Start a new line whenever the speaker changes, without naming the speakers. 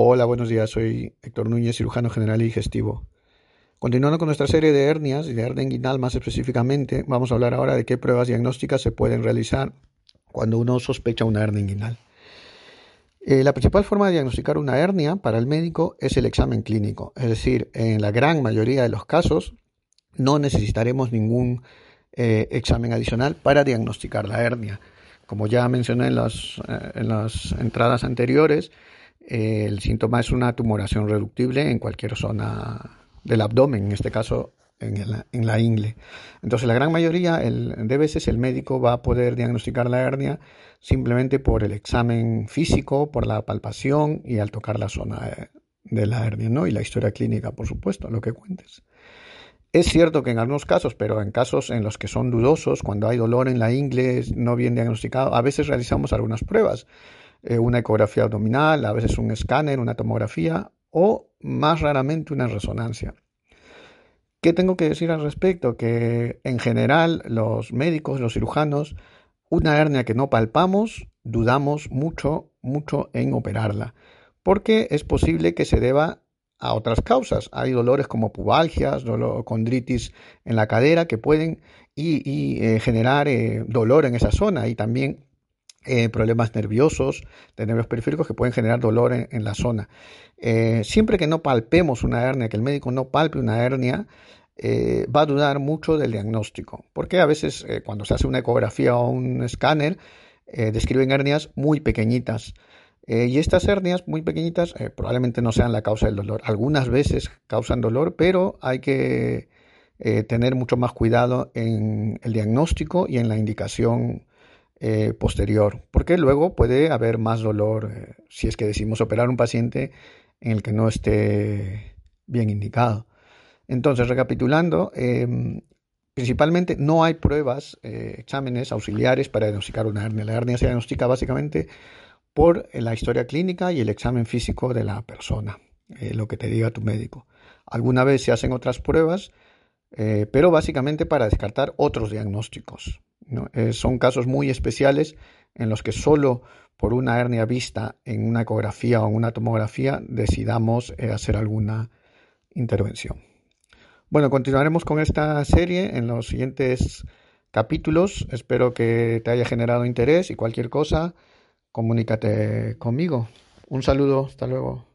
Hola, buenos días. Soy Héctor Núñez, cirujano general y digestivo. Continuando con nuestra serie de hernias y de hernia inguinal más específicamente, vamos a hablar ahora de qué pruebas diagnósticas se pueden realizar cuando uno sospecha una hernia inguinal. Eh, la principal forma de diagnosticar una hernia para el médico es el examen clínico, es decir, en la gran mayoría de los casos no necesitaremos ningún eh, examen adicional para diagnosticar la hernia. Como ya mencioné en las, eh, en las entradas anteriores, el síntoma es una tumoración reductible en cualquier zona del abdomen, en este caso en, el, en la ingle. Entonces, la gran mayoría de veces el médico va a poder diagnosticar la hernia simplemente por el examen físico, por la palpación y al tocar la zona de, de la hernia, ¿no? Y la historia clínica, por supuesto, lo que cuentes. Es cierto que en algunos casos, pero en casos en los que son dudosos, cuando hay dolor en la ingle no bien diagnosticado, a veces realizamos algunas pruebas eh, una ecografía abdominal, a veces un escáner, una tomografía o más raramente una resonancia. ¿Qué tengo que decir al respecto? Que en general los médicos, los cirujanos, una hernia que no palpamos, dudamos mucho, mucho en operarla, porque es posible que se deba a otras causas. Hay dolores como pubalgias, dolor, condritis en la cadera que pueden y, eh, generar eh, dolor en esa zona y también eh, problemas nerviosos, de nervios periféricos que pueden generar dolor en, la zona. Eh, siempre que no palpemos una hernia, que el médico no palpe una hernia, eh, va a dudar mucho del diagnóstico, porque a veces cuando se hace una ecografía o un escáner, describen hernias muy pequeñitas. y estas hernias muy pequeñitas probablemente no sean la causa del dolor. Algunas veces causan dolor, pero hay que tener mucho más cuidado en el diagnóstico y en la indicación eh, posterior, porque luego puede haber más dolor eh, si es que decimos operar un paciente en el que no esté bien indicado. Entonces, recapitulando, eh, principalmente no hay pruebas, eh, exámenes auxiliares para diagnosticar una hernia. La hernia se diagnostica básicamente por la historia clínica y el examen físico de la persona, lo que te diga tu médico. Alguna vez se hacen otras pruebas, pero básicamente para descartar otros diagnósticos. Eh, son casos muy especiales en los que solo por una hernia vista en una ecografía o en una tomografía decidamos eh, hacer alguna intervención. Bueno, continuaremos con esta serie en los siguientes capítulos. Espero que te haya generado interés y cualquier cosa, comunícate conmigo. Un saludo, hasta luego.